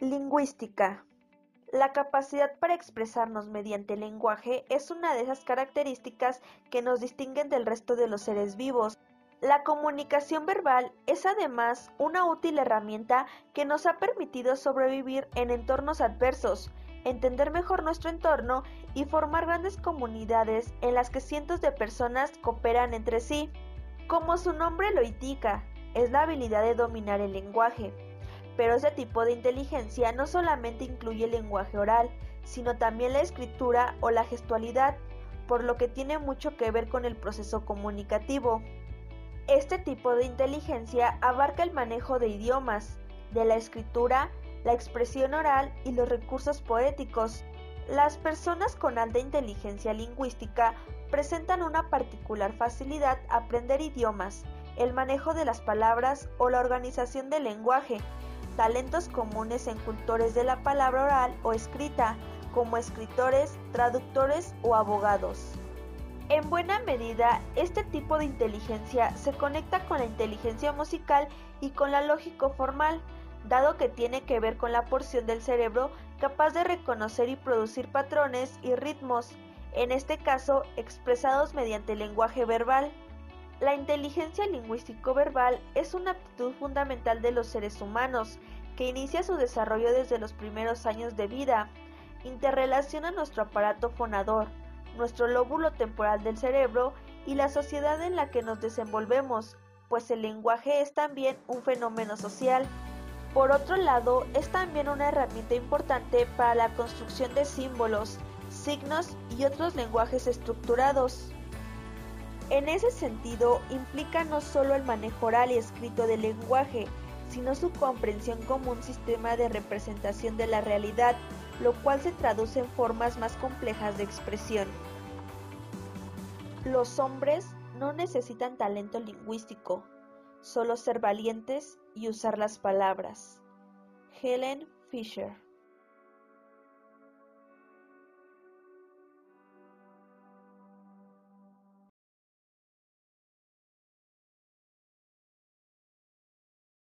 Lingüística. La capacidad para expresarnos mediante el lenguaje es una de esas características que nos distinguen del resto de los seres vivos. La comunicación verbal es además una útil herramienta que nos ha permitido sobrevivir en entornos adversos, entender mejor nuestro entorno y formar grandes comunidades en las que cientos de personas cooperan entre sí. Como su nombre lo indica, es la habilidad de dominar el lenguaje. Pero ese tipo de inteligencia no solamente incluye el lenguaje oral, sino también la escritura o la gestualidad, por lo que tiene mucho que ver con el proceso comunicativo. Este tipo de inteligencia abarca el manejo de idiomas, de la escritura, la expresión oral y los recursos poéticos. Las personas con alta inteligencia lingüística presentan una particular facilidad a aprender idiomas, el manejo de las palabras o la organización del lenguaje, talentos comunes en cultores de la palabra oral o escrita, como escritores, traductores o abogados. En buena medida, este tipo de inteligencia se conecta con la inteligencia musical y con la lógico formal, dado que tiene que ver con la porción del cerebro capaz de reconocer y producir patrones y ritmos, en este caso expresados mediante lenguaje verbal. La inteligencia lingüístico-verbal es una aptitud fundamental de los seres humanos, que inicia su desarrollo desde los primeros años de vida. Interrelaciona nuestro aparato fonador, nuestro lóbulo temporal del cerebro y la sociedad en la que nos desenvolvemos, pues el lenguaje es también un fenómeno social. Por otro lado, es también una herramienta importante para la construcción de símbolos, signos y otros lenguajes estructurados. En ese sentido, implica no solo el manejo oral y escrito del lenguaje, sino su comprensión como un sistema de representación de la realidad, lo cual se traduce en formas más complejas de expresión. Los hombres no necesitan talento lingüístico, solo ser valientes y usar las palabras. Helen Fisher